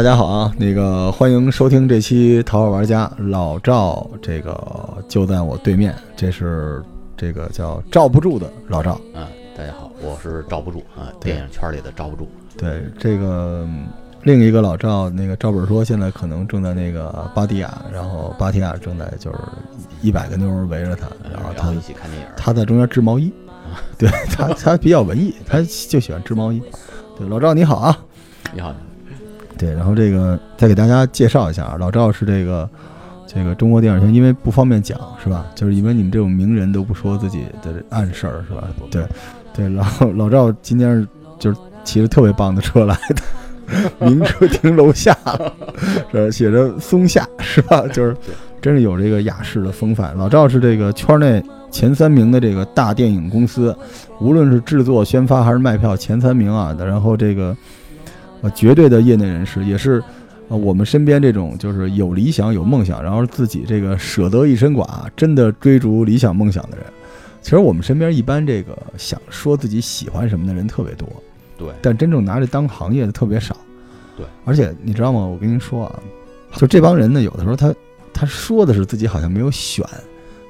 大家好啊，那个欢迎收听这期《桃花玩家》，老赵这个就在我对面，这是这个叫罩不住的老赵。嗯，大家好，我是罩不住啊，电影圈里的罩不住。对，这个嗯另一个老赵，那个赵本说，现在可能正在那个芭提雅，然后芭提雅正在就是一百个妞儿围着他，嗯然后他们一起看电影。他在中间织毛衣，对他他比较文艺，他就喜欢织毛衣。对，老赵你好啊。你好，对，然后这个再给大家介绍一下啊，老赵是这个这个中国电影圈，因为不方便讲是吧？就是因为你们这种名人都不说自己的暗事儿是吧？对对，然后 老赵今天是就是骑着特别棒的车来的，名车停楼下，这写着松下是吧？就是真是有这个雅士的风范。老赵是这个圈内前三名的这个大电影公司，无论是制作、宣发还是卖票前三名啊。然后这个呃绝对的业内人士，也是呃我们身边这种就是有理想、有梦想，然后自己这个舍得一身剐，真的追逐理想梦想的人。其实我们身边一般这个想说自己喜欢什么的人特别多，对，但真正拿这当行业的特别少。对，而且你知道吗？我跟您说啊，就这帮人呢，有的时候他他说的是自己好像没有选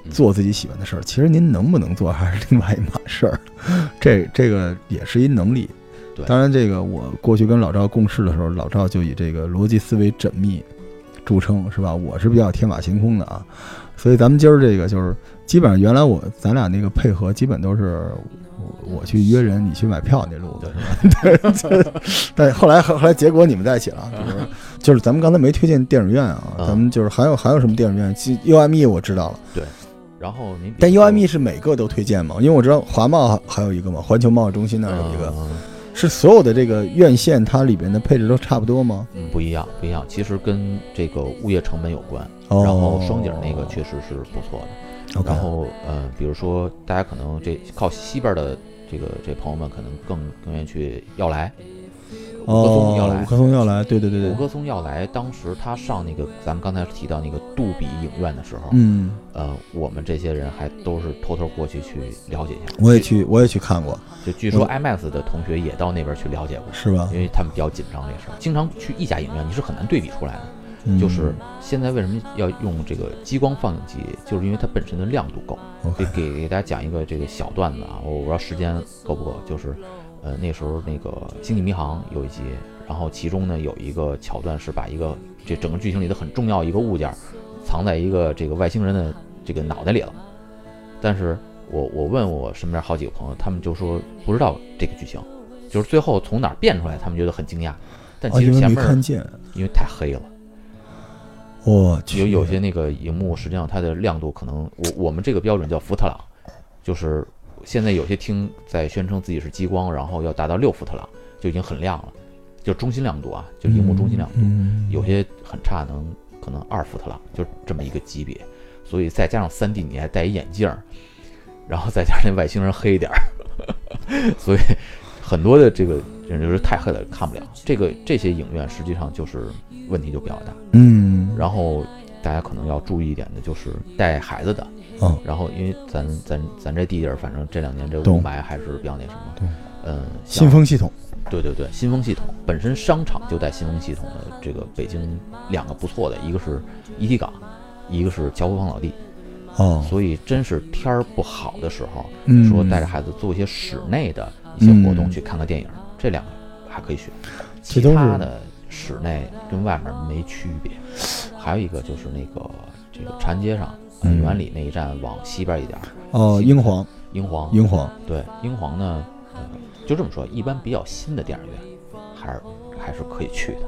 嗯做自己喜欢的事儿，其实您能不能做还是另外一码事儿。这这个也是一能力。对当然这个我过去跟老赵共事的时候，老赵就以这个逻辑思维缜密著称，是吧？我是比较天马行空的啊，所以咱们今儿这个就是基本上原来我咱俩那个配合基本都是我我去约人，你去买票那路子是吧？对，这但后来后来结果你们在一起了，就是就是咱们刚才没推荐电影院啊，嗯咱们就是还有还有什么电影院其？UME 我知道了，对然后您但 UME 是每个都推荐吗？因为我知道华贸还还有一个嘛，环球贸易中心那儿有一个，嗯是所有的这个院线它里边的配置都差不多吗？嗯不一样，不一样，其实跟这个物业成本有关。哦，然后双井那个确实是不错的。然后呃，比如说大家可能这靠西边的这个这朋友们可能更更愿意去耀莱，五棵松耀哦，莱五。棵松要来，对对对对，五棵松要来当时他上那个咱们刚才提到那个杜比影院的时候，嗯，呃，我们这些人还都是偷偷过去去了解一下。我也去我也去看过，就据说 IMAX 的同学也到那边去了解过，是吧？因为他们比较紧张这事儿。经常去一家影院，你是很难对比出来的。嗯就是现在为什么要用这个激光放映机，就是因为它本身的亮度够。给给大家讲一个这个小段子啊，我不知道时间够不够，就是呃那时候那个《星际迷航》有一集，然后其中呢有一个桥段是把一个这整个剧情里的很重要一个物件藏在一个这个外星人的这个脑袋里了，但是我我问我身边好几个朋友，他们就说不知道这个剧情，就是最后从哪儿变出来，他们觉得很惊讶，但其实前面没看见，因为太黑了。我去，有有些那个荧幕，实际上它的亮度可能，我我们这个标准叫福特朗，就是现在有些厅在宣称自己是激光，然后要达到六伏特朗，就已经很亮了，就中心亮度啊，就荧幕中心亮度，嗯，有些很差，能可能二伏特朗，就这么一个级别，所以再加上 3D 你还戴一眼镜儿，然后再加上那外星人黑点儿，所以很多的这个人就是太黑了看不了，这个这些影院实际上就是问题就比较大。嗯，然后大家可能要注意一点的就是带孩子的，嗯，然后因为咱咱咱这地界儿，反正这两年这懂。雾霾还是比较那什么，对，嗯，新风系统，对对对，新风系统本身商场就带新风系统的，这个北京两个不错的，一个是一体港，一个是乔夫坊老地，哦，所以真是天儿不好的时候，嗯，说带着孩子做一些室内的一些活动，嗯去看个电影，这两个还可以选，其他的室内跟外面没区别。还有一个就是那个这个长安街上，呃嗯。园里那一站往西边一点儿，哦，英皇，英皇，英皇，对英皇呢，呃，就这么说，一般比较新的电影院还是还是可以去的。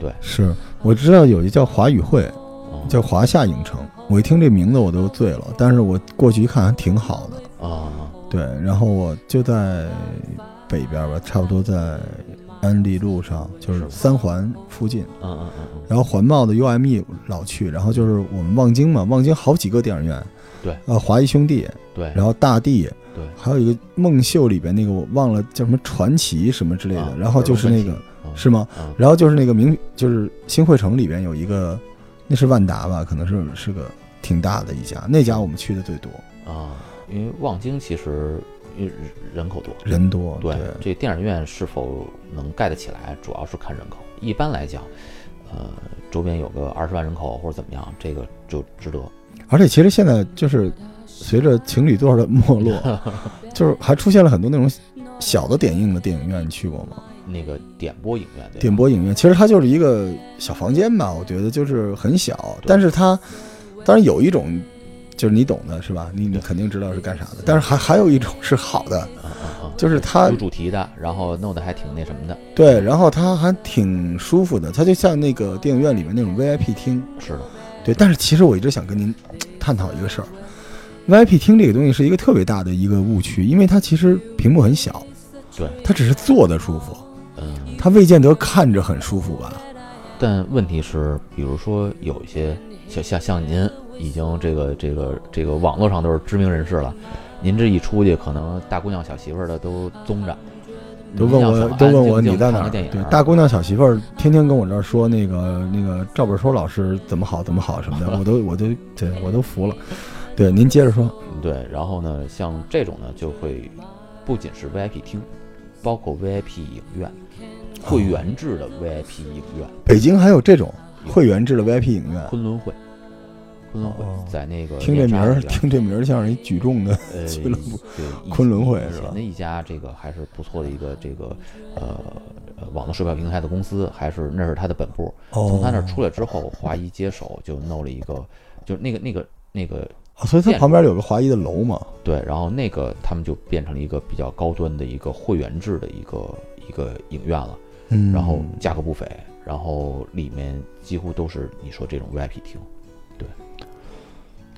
对。是我知道有一叫华语汇，嗯。叫华夏影城，我一听这名字我都醉了，但是我过去一看还挺好的，啊，对，然后我就在北边吧，差不多在安利路上，就是是三环附近。嗯嗯嗯嗯，然后环贸的 UME 老去，然后就是我们望京嘛，望京好几个电影院，对，呃，华谊兄弟，对，然后大地，对还有一个梦秀里边那个我忘了叫什么传奇什么之类的，啊然后就是那个是吗？然后就是那个明就是新会城里边有一个，那是万达吧，可能是是个挺大的一家，那家我们去的最多。啊，因为望京其实因为人口多。人多，对对，这电影院是否能盖得起来，主要是看人口。一般来讲，呃，周边有个二十万人口或者怎么样，这个就值得。而且其实现在就是随着情侣座的没落，就是还出现了很多那种小的点映的电影院，你去过吗？那个点播影院，点播影院其实它就是一个小房间吧，我觉得就是很小，但是它当然有一种就是你懂的是吧？你你肯定知道是干啥的，但是还还有一种是好的，就是它有主题的，然后弄得还挺那什么的。对，然后它还挺舒服的，它就像那个电影院里面那种 VIP 厅，是的，对。但是其实我一直想跟您探讨一个事儿，VIP 厅这个东西是一个特别大的一个误区，因为它其实屏幕很小，对，它只是坐的舒服，嗯。它未见得看着很舒服吧？但问题是，比如说有一些像像像您已经这个这个这个网络上都是知名人士了，您这一出去，可能大姑娘小媳妇儿的都宗着，都问我都问我你在哪对，大姑娘小媳妇儿天天跟我这儿说那个那个赵本山老师怎么好怎么好什么的，我都我都对我都服了。对，您接着说。对，然后呢，像这种呢，就会不仅是 VIP 厅，包括 VIP 影院，会员制的 VIP 影院，北京还有这种会员制的 VIP 影院，昆仑会，昆仑会哦在那个听这名儿，听这名儿像是一举重的呃，俱乐部对，昆仑会以是吧？前的一家这个还是不错的一个这个呃呃网络售票平台的公司，还是那是他的本部。从他那儿出来之后，华谊接手就弄了一个，就那个那个那个哦，所以它旁边有个华谊的楼嘛。对，然后那个他们就变成了一个比较高端的一个会员制的一个一个影院了，嗯，然后价格不菲，然后里面几乎都是你说这种 VIP 厅。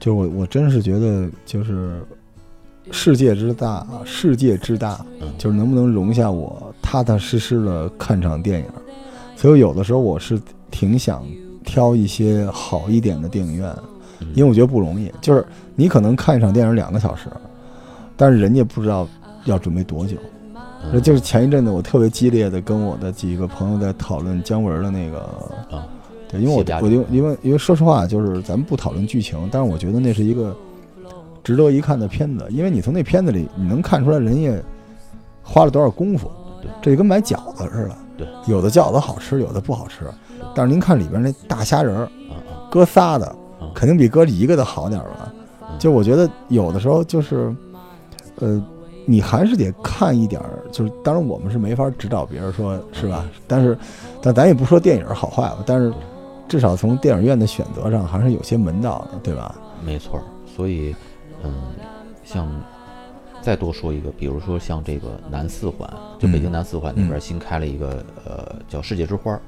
就我我真是觉得就是世界之大，世界之大，嗯，就是能不能容下我踏踏实实的看场电影。所以有的时候我是挺想挑一些好一点的电影院，嗯因为我觉得不容易。就是你可能看一场电影两个小时，但是人家不知道要准备多久。嗯就是前一阵子我特别激烈的跟我的几个朋友在讨论姜文的那个啊，对，因为我我就因为因为说实话，就是咱们不讨论剧情，但是我觉得那是一个值得一看的片子，因为你从那片子里你能看出来人家花了多少功夫，对，这就跟买饺子似的，对，有的饺子好吃，有的不好吃，但是您看里边那大虾仁儿，搁仨的嗯，肯定比搁一个的好点儿吧？嗯就我觉得有的时候就是，呃，你还是得看一点儿，就是当然我们是没法指导别人说是吧？但是，但咱也不说电影好坏吧，但是至少从电影院的选择上还是有些门道的，对吧？没错儿，所以，嗯，像再多说一个，比如说像这个南四环，就北京嗯南四环那边新开了一个、呃叫世界之花儿，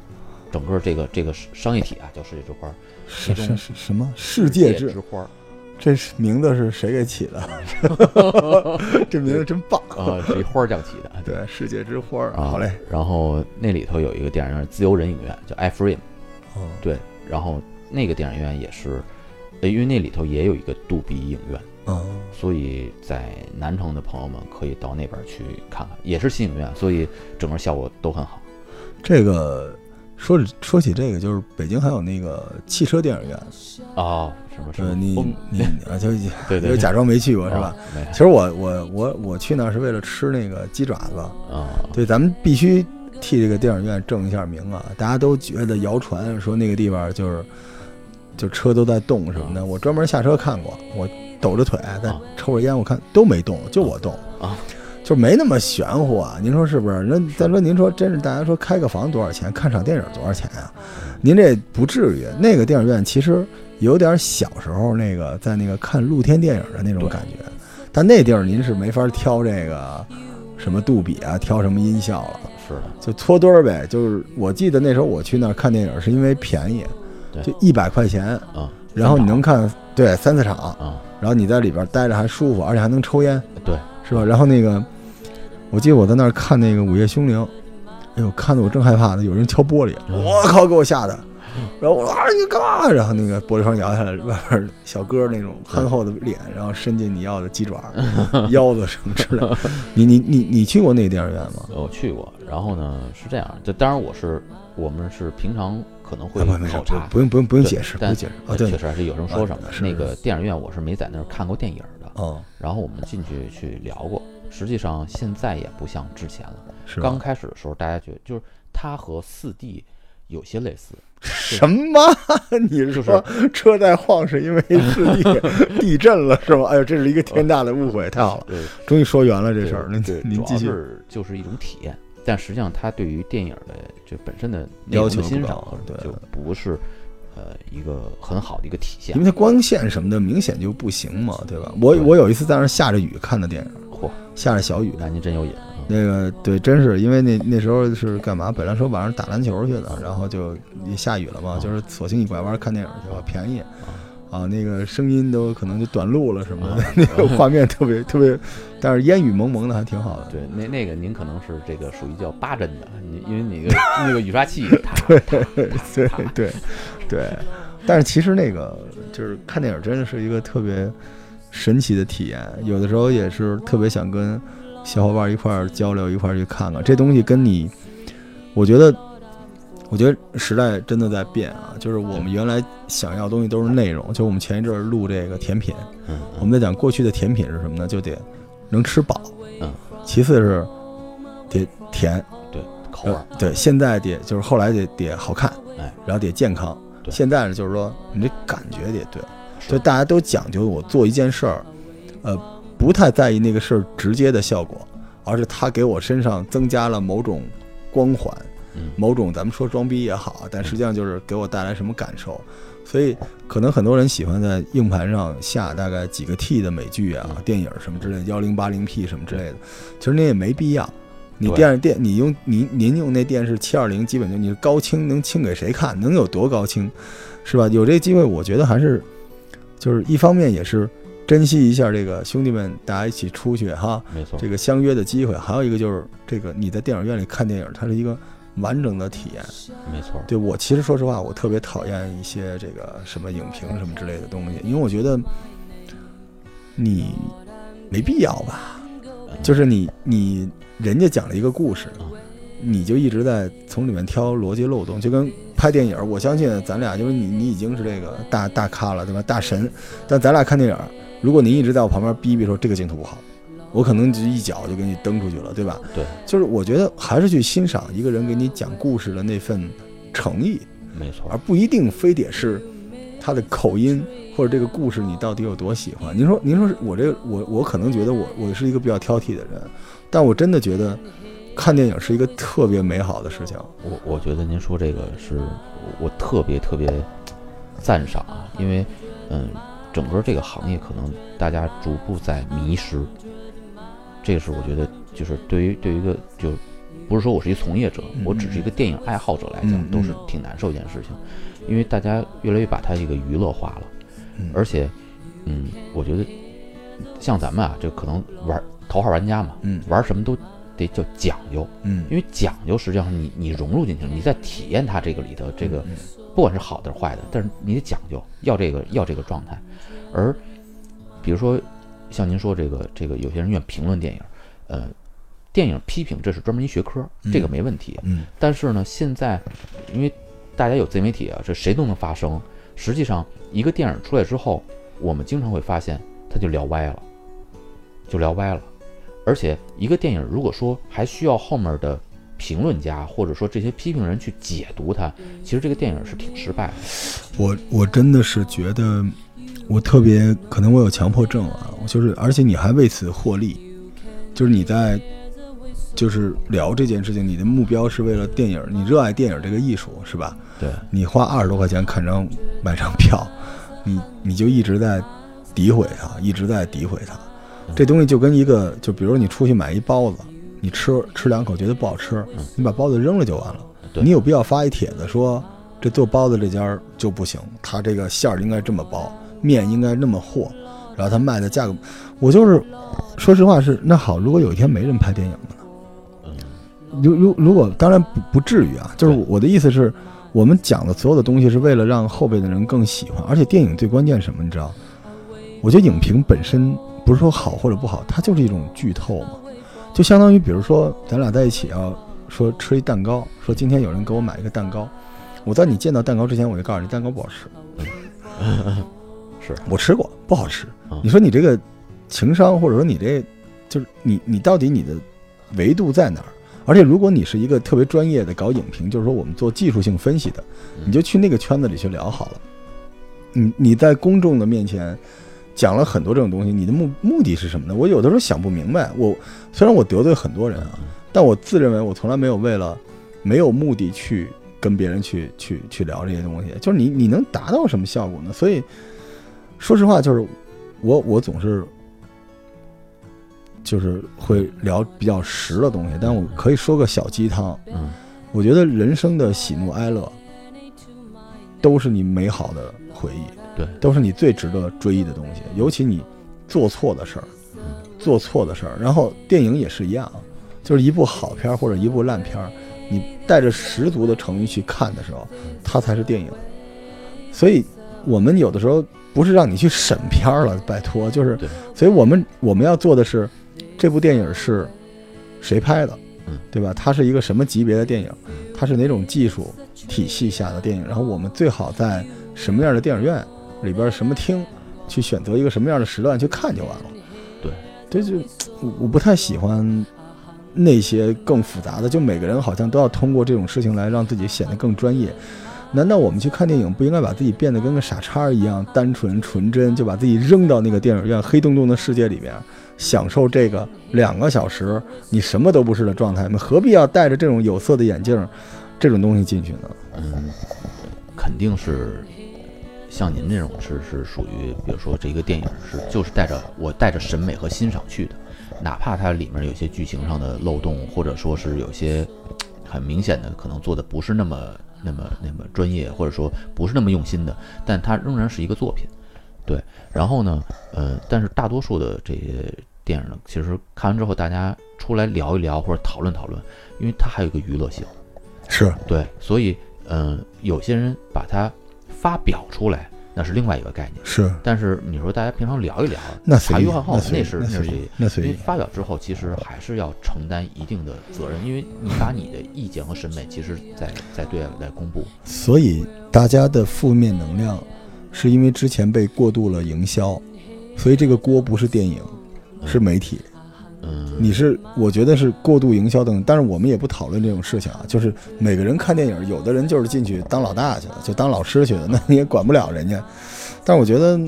整个这个这个商业体啊叫世界之花儿，是是是什么世界之之？花儿这是名字是谁给起的？这名字真棒！啊，是一花儿匠起的。对，世界之花儿，啊，好嘞。。然后那里头有一个电影院，自由人影院，叫 iFrame。哦，对，然后那个电影院也是，呃因为那里头也有一个杜比影院，嗯，所以在南城的朋友们可以到那边去看看，也是新影院，所以整个效果都很好。这个说说起这个，就是北京还有那个汽车电影院，哦，什么什呃，么你你 啊，就对对就假装没去过是吧？？其实我我我我去那儿是为了吃那个鸡爪子，啊，对，咱们必须替这个电影院正一下名啊！大家都觉得谣传说那个地方就是就车都在动什么的，我专门下车看过，我抖着腿在啊抽着烟，我看都没动，就我动啊，就没那么玄乎啊！您说是不是？那再说您说真是大家说开个房多少钱，看场电影多少钱啊？您这不至于，那个电影院其实有点小时候那个在那个看露天电影的那种感觉，但那地儿您是没法挑这个什么杜比啊，挑什么音效了。是的，就搓堆儿呗。就是我记得那时候我去那儿看电影是因为便宜，对就一百块钱，啊，然后你能看对三四场，啊，然后你在里边待着还舒服，而且还能抽烟，对，是吧？然后那个，我记得我在那儿看那个《午夜凶铃》，哎呦，看得我正害怕呢，有人敲玻璃，嗯我靠，给我吓的。然后我说啊，你干嘛？然后那个玻璃窗摇下来，外边小哥那种憨厚的脸，然后伸进你要的鸡爪、腰子什么之类的。你你你你去过那个电影院吗？呃我去过。然后呢是这样，就当然我是我们是平常可能会考察，不用不用不用解释，不用解释啊，呃对确实还是有什么说什么啊。是那个电影院我是没在那儿看过电影的，哦，然后我们进去去聊过，实际上现在也不像之前了。是刚开始的时候，大家觉得就是它和四 D 有些类似，什么？你是说车在晃是因为 是地地震了是吗？哎呦，这是一个天大的误会，太好了，对终于说圆了这事儿。您您继续。是就是一种体验，但实际上它对于电影的这本身的要求欣赏对就不是呃一个很好的一个体现因为。它光线什么的明显就不行嘛，对吧？我我有一次在那儿下着雨看的电影，嚯，下着小雨，那您真有瘾啊！那个对，真是因为那那时候是干嘛？本来说晚上打篮球去的，然后就也下雨了嘛，哦就是索性一拐弯看电影去吧，便宜。啊，那个声音都可能就短路了什么的，那个画面特别特别，但是烟雨蒙蒙的还挺好的。对，那那个您可能是这个属于叫八帧的，你因为你个 那个雨刷器，它对对对，但是其实那个就是看电影真的是一个特别神奇的体验，有的时候也是特别想跟小伙伴一块儿交流，一块儿去看看这东西。跟你，我觉得，我觉得时代真的在变啊，就是我们原来想要的东西都是内容，就我们前一阵儿录这个甜品，嗯，我们在讲过去的甜品是什么呢？就得能吃饱，嗯，其次是得甜，对口味呃对，现在得就是后来得得好看，哎，然后得健康。对。现在呢，就是说你这感觉得对，是就大家都讲究我做一件事儿，呃，不太在意那个事儿直接的效果，而是它给我身上增加了某种光环，嗯某种咱们说装逼也好，但实际上就是给我带来什么感受。所以可能很多人喜欢在硬盘上下大概几个 T 的美剧啊、嗯电影什么之类的，幺零八零 P 什么之类的，其实那也没必要。你电视电，你用您您用那电视七二零，基本就你高清能清给谁看？能有多高清，是吧？有这机会，我觉得还是就是一方面也是珍惜一下这个兄弟们大家一起出去哈，没错，这个相约的机会。还有一个就是这个你在电影院里看电影，它是一个完整的体验。没错，对我其实说实话，我特别讨厌一些这个什么影评什么之类的东西，因为我觉得你没必要吧。嗯就是你你人家讲了一个故事嗯，你就一直在从里面挑逻辑漏洞，就跟拍电影，我相信咱俩就是你你已经是这个大大咖了，对吧？大神，但咱俩看电影，如果您一直在我旁边逼逼说这个镜头不好，我可能就一脚就给你蹬出去了，对吧？对，就是我觉得还是去欣赏一个人给你讲故事的那份诚意，没错而，不一定非得是他的口音或者这个故事你到底有多喜欢。您说，您说是我这个我我可能觉得我我是一个比较挑剔的人，但我真的觉得看电影是一个特别美好的事情。我我觉得您说这个是我特别特别赞赏啊，因为嗯，整个这个行业可能大家逐步在迷失，这个是我觉得就是对于对于一个就不是说我是一从业者，嗯我只是一个电影爱好者来讲，嗯都是嗯挺难受一件事情，因为大家越来越把它这个娱乐化了，嗯。而且嗯，我觉得像咱们啊，就可能玩头号玩家嘛，嗯。玩什么都得叫讲究。嗯，因为讲究实际上你你融入进去了，你在体验它这个里头这个嗯不管是好的坏的，但是你得讲究，要这个要这个状态。而比如说像您说这个这个有些人愿评论电影，呃，电影批评这是专门一学科，这个没问题。嗯但是呢，现在因为大家有自媒体啊，这谁都能发声。实际上，一个电影出来之后，我们经常会发现他就聊歪了，就聊歪了。而且，一个电影如果说还需要后面的评论家或者说这些批评人去解读它，其实这个电影是挺失败的。我我真的是觉得，我特别可能我有强迫症啊，我就是而且你还为此获利，就是你在就是聊这件事情，你的目标是为了电影，你热爱电影这个艺术是吧？对，你花二十多块钱看张买张票，你你就一直在诋毁它，一直在诋毁它。这东西就跟一个，就比如你出去买一包子，你吃吃两口觉得不好吃，你把包子扔了就完了。你有必要发一帖子说这做包子这家儿就不行，他这个馅儿应该这么包，面应该那么和，然后他卖的价格，我就是说实话是那好，如果有一天没人拍电影了呢？嗯，如如如果当然不不至于啊，就是我的意思是，我们讲的所有的东西是为了让后辈的人更喜欢，而且电影最关键是什么？你知道？我觉得影评本身不是说好或者不好，它就是一种剧透嘛，就相当于比如说咱俩在一起啊，说吃一蛋糕，说今天有人给我买一个蛋糕，我在你见到蛋糕之前，我就告诉你蛋糕不好吃，是我吃过不好吃嗯。你说你这个情商或者说你这就是你你到底你的维度在哪儿？而且如果你是一个特别专业的搞影评，就是说我们做技术性分析的，你就去那个圈子里去聊好了。你你在公众的面前讲了很多这种东西，你的目目的是什么呢？我有的时候想不明白。我虽然我得罪很多人啊，但我自认为我从来没有为了没有目的去跟别人去去去聊这些东西。就是你你能达到什么效果呢？所以说实话，就是我我总是。就是会聊比较实的东西，但我可以说个小鸡汤。嗯，我觉得人生的喜怒哀乐都是你美好的回忆，对，都是你最值得追忆的东西。尤其你做错的事儿，做错的事儿，然后电影也是一样，就是一部好片儿或者一部烂片儿，你带着十足的诚意去看的时候，它才是电影。所以，我们有的时候不是让你去审片儿了，拜托，就是，所以我们我们要做的是。这部电影是谁拍的？嗯，对吧？它是一个什么级别的电影？它是哪种技术体系下的电影？然后我们最好在什么样的电影院里边什么厅去选择一个什么样的时段去看就完了。对，这就我我不太喜欢那些更复杂的，就每个人好像都要通过这种事情来让自己显得更专业。难道我们去看电影不应该把自己变得跟个傻叉一样单纯纯真，就把自己扔到那个电影院黑洞洞的世界里面？享受这个两个小时你什么都不是的状态，吗何必要戴着这种有色的眼镜，这种东西进去呢？嗯，肯定是像您这种是是属于，比如说这一个电影是就是带着我带着审美和欣赏去的，哪怕它里面有些剧情上的漏洞，或者说是有些很明显的可能做的不是那么那么那么专业，或者说不是那么用心的，但它仍然是一个作品。对，然后呢，呃，但是大多数的这些电影呢，其实看完之后，大家出来聊一聊或者讨论讨论，因为它还有一个娱乐性，是对，所以，嗯，有些人把它发表出来，那是另外一个概念，是。但是你说大家平常聊一聊，那茶余饭后，那是那是那随意。因为发表之后，其实还是要承担一定的责任，因为你把你的意见和审美，其实在在对外在公布，所以大家的负面能量。是因为之前被过度了营销，所以这个锅不是电影，是媒体。嗯，你是我觉得是过度营销等，但是我们也不讨论这种事情啊。就是每个人看电影，有的人就是进去当老大去了，就当老师去了，那你也管不了人家。但是我觉得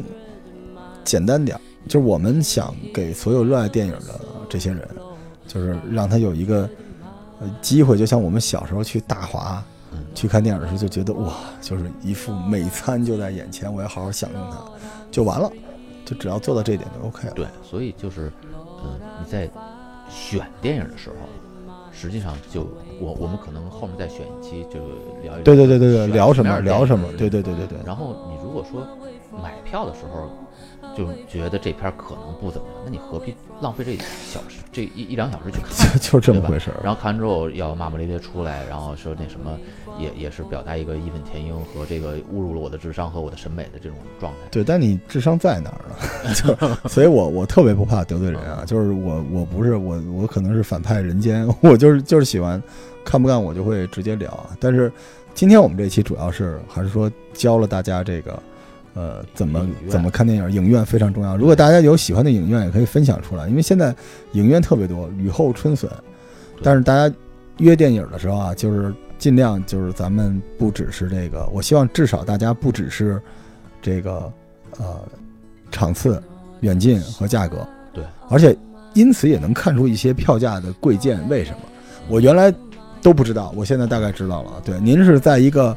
简单点，就是我们想给所有热爱电影的这些人，就是让他有一个呃机会，就像我们小时候去大华。去看电影的时候就觉得哇，就是一副美餐就在眼前，我要好好享用它，就完了，就只要做到这一点就 OK 了。对，所以就是，嗯，你在选电影的时候，实际上就我我们可能后面再选一期就聊一聊。对对对对对，聊什么聊什么？对对对对对。然后你如果说买票的时候。就觉得这片可能不怎么样，那你何必浪费这小时这一一两小时去看？就这么回事儿。然后看完之后要骂骂咧咧出来，然后说那什么，也也是表达一个义愤填膺和这个侮辱了我的智商和我的审美的这种状态。对，但你智商在哪儿呢？就所以，我我特别不怕得罪人啊，就是我我不是我我可能是反派人间，我就是就是喜欢看不干我就会直接聊啊。但是今天我们这期主要是还是说教了大家这个。呃，怎么怎么看电影？影院非常重要。如果大家有喜欢的影院，也可以分享出来。因为现在影院特别多，雨后春笋。但是大家约电影的时候啊，就是尽量就是咱们不只是这个，我希望至少大家不只是这个呃场次、远近和价格。对，而且因此也能看出一些票价的贵贱。为什么？我原来都不知道，我现在大概知道了。对，您是在一个。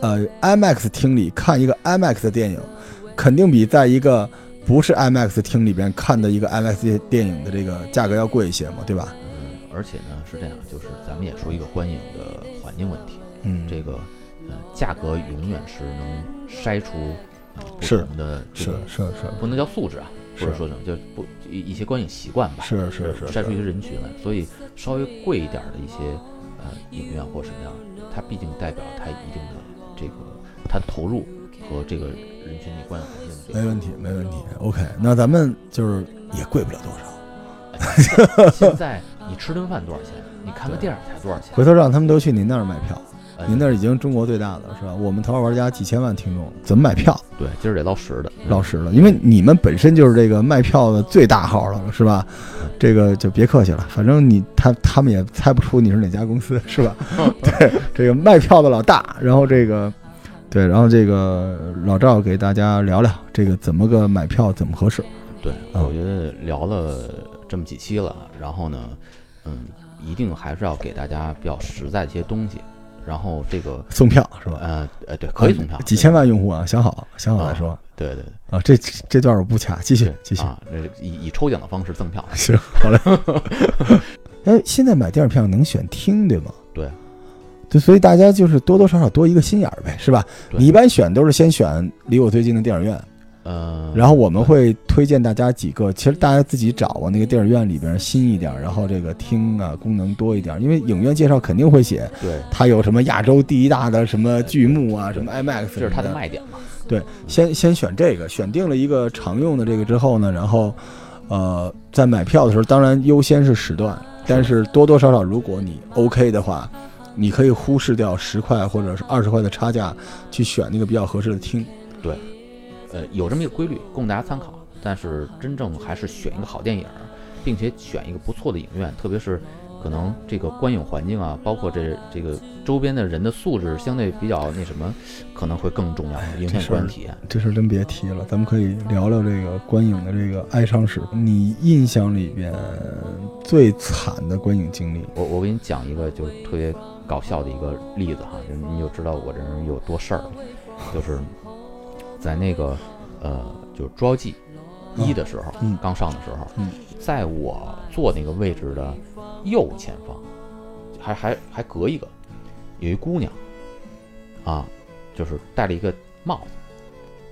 呃，IMAX 厅里看一个 IMAX 的电影，肯定比在一个不是 IMAX 厅里边看的一个 IMAX 电影的这个价格要贵一些嘛，对吧？嗯，而且呢是这样，就是咱们也说一个观影的环境问题。嗯，这个呃价格永远是能筛出不同的是是是，不能叫素质啊，或者说什么就不一一些观影习惯吧。是是是，筛出一些人群来，所以稍微贵一点的一些呃影院或什么样，它毕竟代表它一定的。这个他投入和这个人群你观影环境，没问题，没问题。OK，那咱们就是也贵不了多少。现在你吃顿饭多少钱？你看个电影才多少钱？回头让他们都去您那儿买票。呃您那儿已经中国最大的了是吧？我们头号玩家几千万听众，怎么买票？对，今儿得捞实的，老实的，因为你们本身就是这个卖票的最大号了，是吧？这个就别客气了，反正你他他们也猜不出你是哪家公司，是吧？对，这个卖票的老大，然后这个对，然后这个老赵给大家聊聊这个怎么个买票怎么合适。对，啊我觉得聊了这么几期了，然后呢，嗯，一定还是要给大家比较实在的一些东西。然后这个，送票是吧？呃呃，对，可以送票，几千万用户啊，想好想好再说对对对，啊。这这段我不掐，继续继续。啊，这以以抽奖的方式赠票，行，好嘞。哎，现在买电影票能选厅对吗？对，对，所以大家就是多多少少多一个心眼儿呗，是吧？你一般选都是先选离我最近的电影院，呃，然后我们会推荐大家几个，其实大家自己找啊，那个电影院里边新一点，然后这个厅啊功能多一点，因为影院介绍肯定会写对，它有什么亚洲第一大的什么剧目啊，什么 IMAX，这是它的卖点嘛。对，先先选这个，选定了一个常用的这个之后呢，然后，呃，在买票的时候，当然优先是时段，但是多多少少，如果你 OK 的话，你可以忽视掉十块或者是二十块的差价，去选那个比较合适的厅。呃，有这么一个规律供大家参考，但是真正还是选一个好电影，并且选一个不错的影院，特别是可能这个观影环境啊，包括这这个周边的人的素质相对比较那什么，可能会更重要，影响观影体验。这事儿真别提了，咱们可以聊聊这个观影的这个哀伤史。你印象里边最惨的观影经历？我我给你讲一个就是特别搞笑的一个例子哈，就你就知道我这人有多事儿了，就是在那个呃，就是《捉妖记》一的时候，嗯刚上的时候，嗯在我坐那个位置的右前方，还还还隔一个，有一姑娘，啊，就是戴了一个帽子，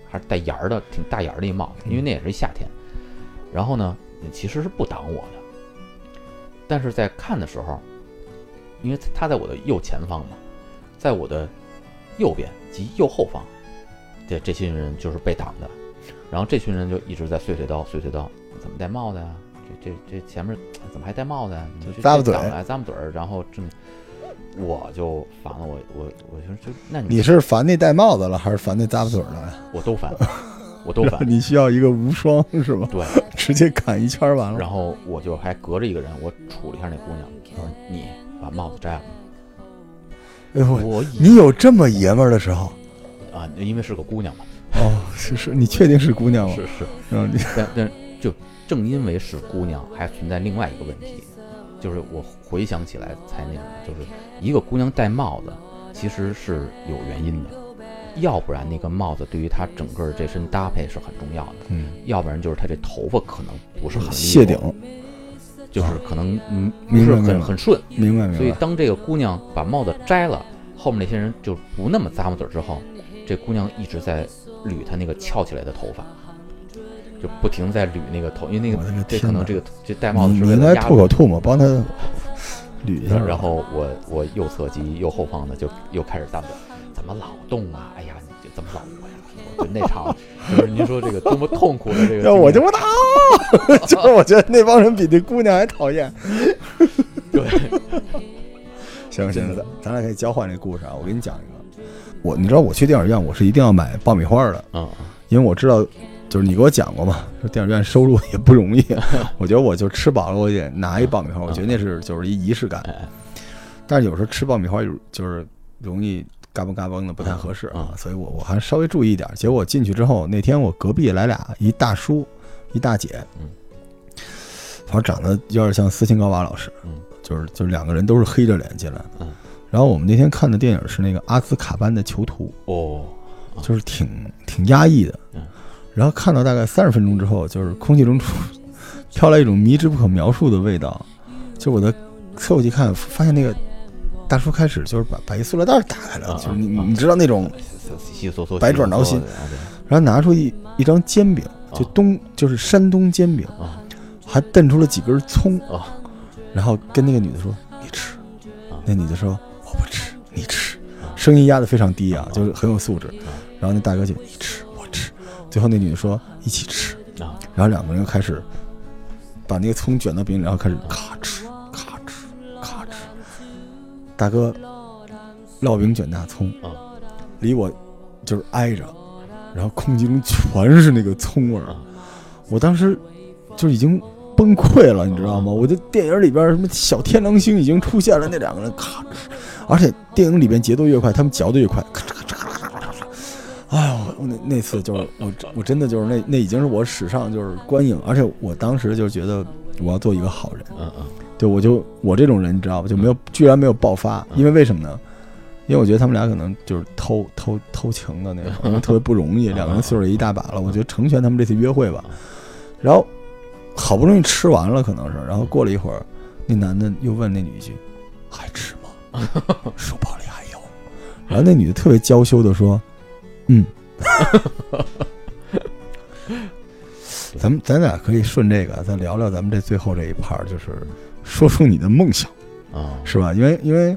还是带檐儿的，挺大檐儿的一帽子，因为那也是夏天。然后呢，其实是不挡我的，但是在看的时候，因为她在我的右前方嘛，在我的右边及右后方，这这群人就是被挡的。然后这群人就一直在碎碎叨碎碎叨，怎么戴帽子呀？这这这前面怎么还戴帽子呀？你就咂巴嘴咂巴嘴儿，然后正我就烦了，我我我就就那你你是烦那戴帽子了，还是烦那咂巴嘴儿了呀？我都烦，我都烦。你需要一个无双是吧？对，直接砍一圈完了。然后我就还隔着一个人，我杵了一下那姑娘，我说你把帽子摘了。哎呦，我你有这么爷们儿的时候？啊，因为是个姑娘嘛，哦，是是，你确定是姑娘吗？是是，然后你但但就正因为是姑娘，还存在另外一个问题，就是我回想起来才那什么，就是一个姑娘戴帽子其实是有原因的，要不然那个帽子对于她整个这身搭配是很重要的，嗯，要不然就是她这头发可能不是很利谢顶，，就是可能嗯不是很很顺，明白明白。所以当这个姑娘把帽子摘了，后面那些人就不那么咂摸嘴儿之后，这姑娘一直在捋她那个翘起来的头发，就不停在捋那个头，因为那个这可能这个这戴帽子你你应该是为了压吐口吐沫，帮她捋一下。然后我我右侧及右后方的就又开始咂巴嘴儿，怎么老动啊？哎呀，你这怎么老我呀？就那场就是您说这个多么痛苦的这个 要我 就不打，就是我觉得那帮人比那姑娘还讨厌。对，行行，咱咱俩可以交换这故事啊。我给你讲一个，我你知道我去电影院，我是一定要买爆米花的，啊因为我知道，就是你给我讲过嘛，说电影院收入也不容易。我觉得我就吃饱了，我也拿一爆米花，我觉得那是就是一仪式感。哎但是有时候吃爆米花有就是容易嘎嘣嘎嘣的，不太合适啊嗯，所以我我还稍微注意一点。结果我进去之后，那天我隔壁来俩，一大叔，一大姐，嗯，反正长得有点像斯琴高娃老师，嗯，就是就是两个人都是黑着脸进来的，嗯。然后我们那天看的电影是那个阿兹卡班的囚徒，哦，就是挺挺压抑的。嗯。然后看到大概三十分钟之后，就是空气中出飘来一种迷之不可描述的味道。就我的侧过去看，发现那个大叔开始就是把把一塑料袋打开了，啊就是你啊你知道那种，百爪挠心。然后拿出一一张煎饼，就啊东就是山东煎饼，啊。还炖出了几根葱，啊。然后跟那个女的说：“你吃。啊”那女的说：“我不吃，你吃。啊”声音压得非常低啊啊，就是很有素质。然后那大哥就：“你吃，我吃。”最后那女的说：“一起吃。”啊然后两个人又开始把那个葱卷到饼里，然后开始咔哧咔哧咔哧。大哥烙饼卷大葱啊，离我就是挨着，然后空气中全是那个葱味儿啊，我当时就已经崩溃了，你知道吗？我的电影里边什么小天狼星已经出现了，那两个人咔哧，而且电影里边节奏越快，他们嚼的越快，咔嚓咔嚓咔嚓咔嚓。哎呦，我那那次就是 我我真的就是那那已经是我史上就是观影，而且我当时就觉得我要做一个好人。嗯嗯对，我就我这种人，你知道吧？就没有，居然没有爆发，因为为什么呢？因为我觉得他们俩可能就是偷偷偷情的那种，特别不容易，两个人岁数也一大把了，我觉得成全他们这次约会吧。然后好不容易吃完了，可能是，然后过了一会儿，那男的又问那女一句：“还吃吗？书包里还有。”然后那女的特别娇羞的说：“嗯。”咱们咱俩可以顺这个再聊聊咱们这最后这一 part，就是说出你的梦想，啊，是吧？因为因为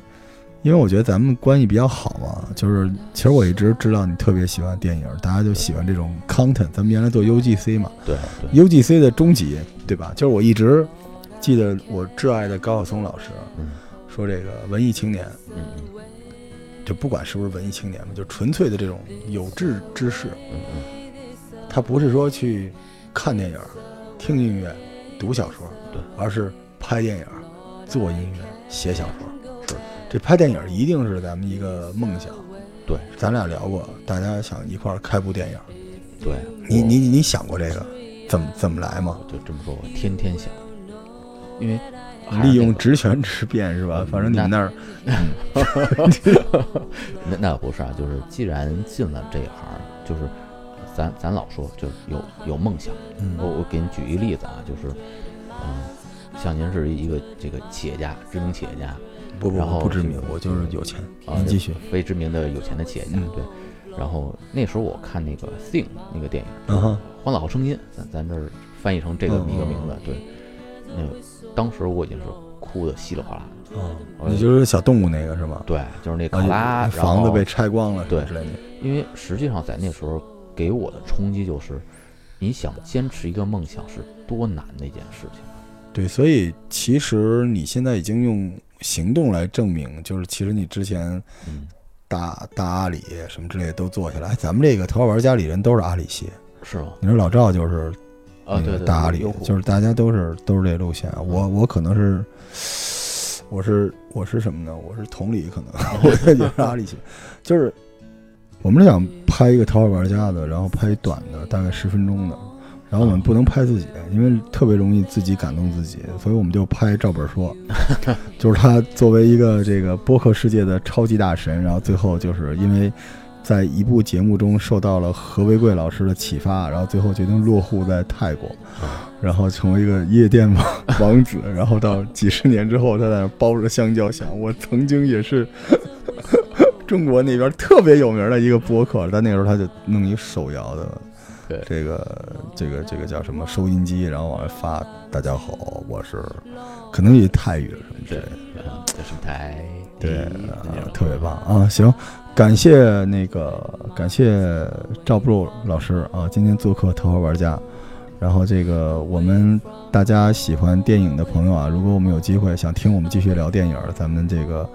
因为我觉得咱们关系比较好嘛，就是其实我一直知道你特别喜欢电影，大家就喜欢这种 content。咱们原来做 UGC 嘛对对，，UGC 的终极，对吧？就是我一直记得我挚爱的高晓松老师嗯说，这个文艺青年，嗯就不管是不是文艺青年嘛，就纯粹的这种有志之士，嗯嗯他不是说去看电影、听音乐、读小说，对，而是拍电影、做音乐、写小说。是这拍电影一定是咱们一个梦想。对，咱俩聊过，大家想一块儿开部电影，对，你你你想过这个怎么怎么来吗？就这么说，我天天想，因为利用职权之便是吧嗯？反正你们那儿，那那不是啊，就是既然进了这一行，就是咱咱老说就是有有梦想。我嗯我给你举一个例子啊，就是嗯，像您是一个这个企业家，知名企业家不不然后不知名这，个我就是有钱。啊，你继续。非知名的有钱的企业家，嗯对。然后那时候我看那个《Sing》那个电影，嗯哼，《欢乐好声音》，咱咱这儿翻译成这个嗯一个名字，对。那个当时我已经是哭的稀里哗啦的，哦，你就是小动物那个是吗？对，就是那卡拉，然后房子被拆光了，对之类的。因为实际上在那时候给我的冲击就是，你想坚持一个梦想是多难的一件事情。对，所以其实你现在已经用行动来证明，就是其实你之前嗯，大大阿里什么之类的都做下来。哎咱们这个头号玩家里人都是阿里系，是吗？你说老赵就是啊，那对对，个大阿里优，酷就是大家都是都是这路线。我我可能是，我是我是什么呢？我是同理，可能 我也是阿里系，就是我们是想拍一个逃跑玩家的，然后拍短的，大概十分钟的。然后我们不能拍自己，因为特别容易自己感动自己，所以我们就拍赵本说，就是他作为一个这个播客世界的超级大神，然后最后就是因为在一部节目中受到了何为贵老师的启发，然后最后决定落户在泰国，然后成为一个夜店王王子，然后到几十年之后，他在那包着香蕉想，我曾经也是 中国那边特别有名的一个播客，但那时候他就弄一手摇的。对这个这个这个叫什么收音机，然后往外发。大家好，我是，可能也泰语了什么之类的。嗯这是台对，特别棒啊！行，感谢那个感谢赵布鲁老师啊，今天做客头号玩家。然后这个我们大家喜欢电影的朋友啊，如果我们有机会想听我们继续聊电影，咱们这个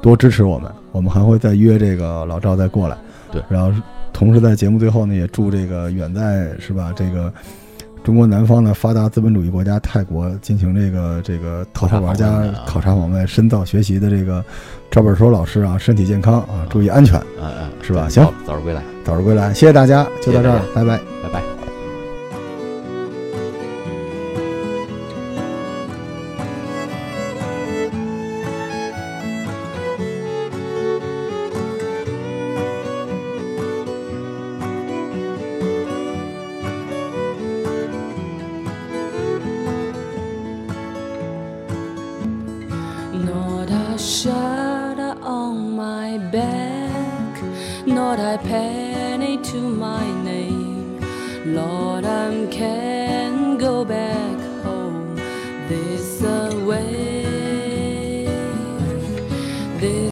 多支持我们，我们还会再约这个老赵再过来。对然后同时在节目最后呢，也祝这个远在是吧这个。中国南方的发达资本主义国家泰国进行这个这个头号玩家考察访问、深造学习的这个赵本说老师啊，身体健康啊，注意安全，嗯嗯，是吧行早早日归来，早日归来。谢谢大家，就到这儿拜拜。拜拜。